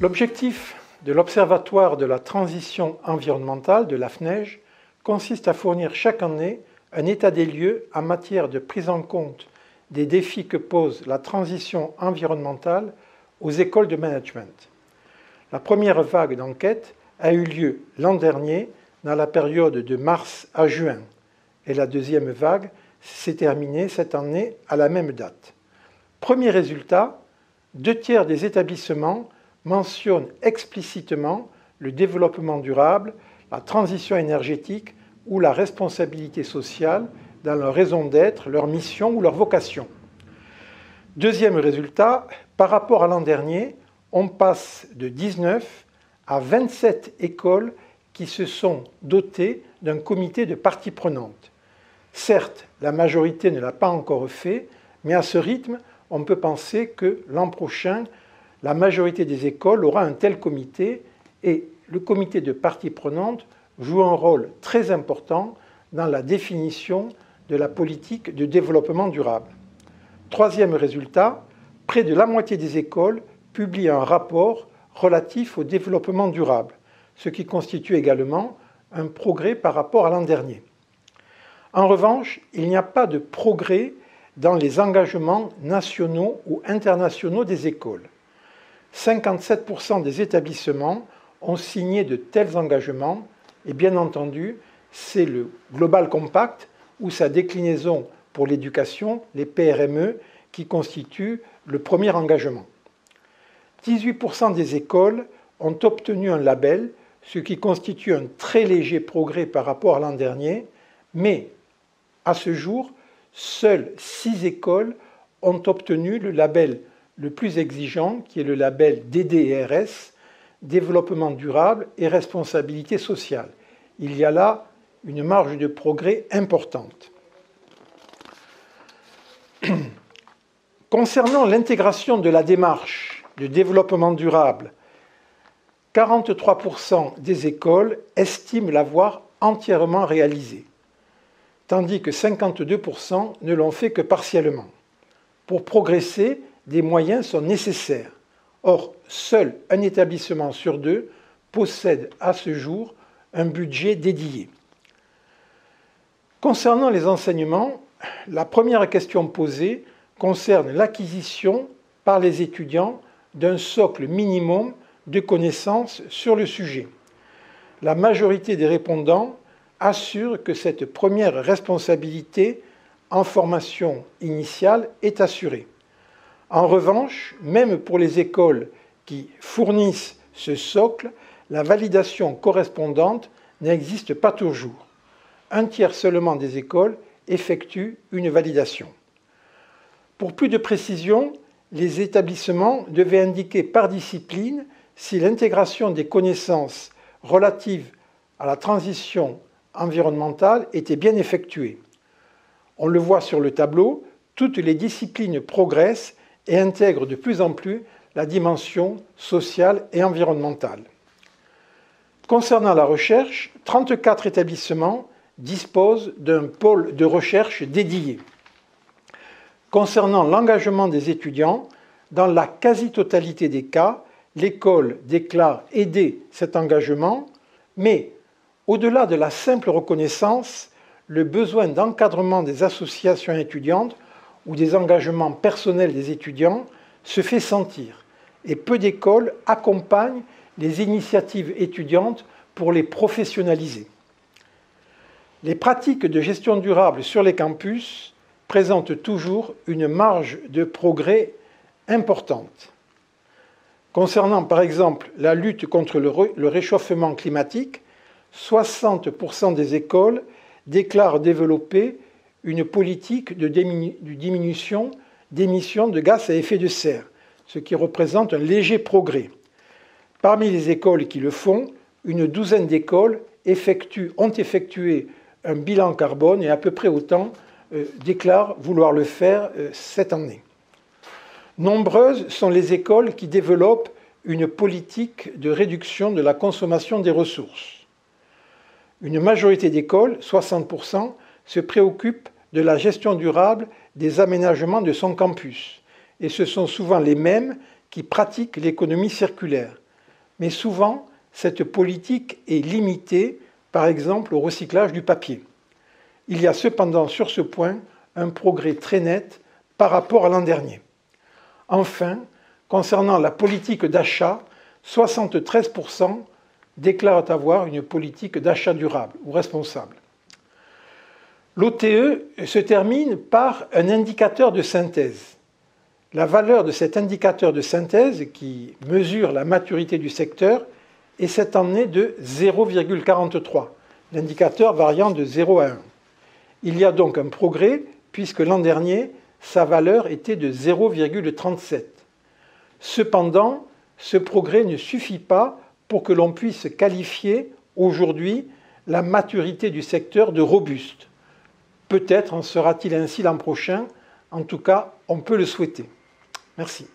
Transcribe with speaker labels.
Speaker 1: L'objectif de l'Observatoire de la transition environnementale de la FNEJ consiste à fournir chaque année un état des lieux en matière de prise en compte des défis que pose la transition environnementale aux écoles de management. La première vague d'enquête a eu lieu l'an dernier dans la période de mars à juin et la deuxième vague s'est terminée cette année à la même date. Premier résultat, deux tiers des établissements mentionnent explicitement le développement durable, la transition énergétique ou la responsabilité sociale dans leur raison d'être, leur mission ou leur vocation. Deuxième résultat, par rapport à l'an dernier, on passe de 19 à 27 écoles qui se sont dotées d'un comité de parties prenantes. Certes, la majorité ne l'a pas encore fait, mais à ce rythme, on peut penser que l'an prochain, la majorité des écoles aura un tel comité et le comité de parties prenantes joue un rôle très important dans la définition de la politique de développement durable. Troisième résultat, près de la moitié des écoles publient un rapport relatif au développement durable, ce qui constitue également un progrès par rapport à l'an dernier. En revanche, il n'y a pas de progrès dans les engagements nationaux ou internationaux des écoles. 57% des établissements ont signé de tels engagements et bien entendu, c'est le Global Compact ou sa déclinaison pour l'éducation, les PRME, qui constitue le premier engagement. 18% des écoles ont obtenu un label, ce qui constitue un très léger progrès par rapport à l'an dernier, mais à ce jour, seules 6 écoles ont obtenu le label le plus exigeant, qui est le label DDRS, Développement durable et responsabilité sociale. Il y a là une marge de progrès importante. Concernant l'intégration de la démarche de développement durable, 43% des écoles estiment l'avoir entièrement réalisée, tandis que 52% ne l'ont fait que partiellement. Pour progresser, des moyens sont nécessaires. Or, seul un établissement sur deux possède à ce jour un budget dédié. Concernant les enseignements, la première question posée concerne l'acquisition par les étudiants d'un socle minimum de connaissances sur le sujet. La majorité des répondants assure que cette première responsabilité en formation initiale est assurée. En revanche, même pour les écoles qui fournissent ce socle, la validation correspondante n'existe pas toujours. Un tiers seulement des écoles effectuent une validation. Pour plus de précision, les établissements devaient indiquer par discipline si l'intégration des connaissances relatives à la transition environnementale était bien effectuée. On le voit sur le tableau, toutes les disciplines progressent et intègre de plus en plus la dimension sociale et environnementale. Concernant la recherche, 34 établissements disposent d'un pôle de recherche dédié. Concernant l'engagement des étudiants, dans la quasi-totalité des cas, l'école déclare aider cet engagement, mais au-delà de la simple reconnaissance, le besoin d'encadrement des associations étudiantes ou des engagements personnels des étudiants se fait sentir et peu d'écoles accompagnent les initiatives étudiantes pour les professionnaliser. Les pratiques de gestion durable sur les campus présentent toujours une marge de progrès importante. Concernant par exemple la lutte contre le réchauffement climatique, 60% des écoles déclarent développer une politique de diminution d'émissions de gaz à effet de serre, ce qui représente un léger progrès. Parmi les écoles qui le font, une douzaine d'écoles ont effectué un bilan carbone et à peu près autant euh, déclarent vouloir le faire euh, cette année. Nombreuses sont les écoles qui développent une politique de réduction de la consommation des ressources. Une majorité d'écoles, 60%, se préoccupe de la gestion durable des aménagements de son campus, et ce sont souvent les mêmes qui pratiquent l'économie circulaire. mais souvent cette politique est limitée, par exemple au recyclage du papier. Il y a cependant sur ce point un progrès très net par rapport à l'an dernier. Enfin, concernant la politique d'achat, 73% déclarent avoir une politique d'achat durable ou responsable. L'OTE se termine par un indicateur de synthèse. La valeur de cet indicateur de synthèse, qui mesure la maturité du secteur, est cette année de 0,43, l'indicateur variant de 0 à 1. Il y a donc un progrès, puisque l'an dernier, sa valeur était de 0,37. Cependant, ce progrès ne suffit pas pour que l'on puisse qualifier aujourd'hui la maturité du secteur de robuste. Peut-être en sera-t-il ainsi l'an prochain, en tout cas, on peut le souhaiter. Merci.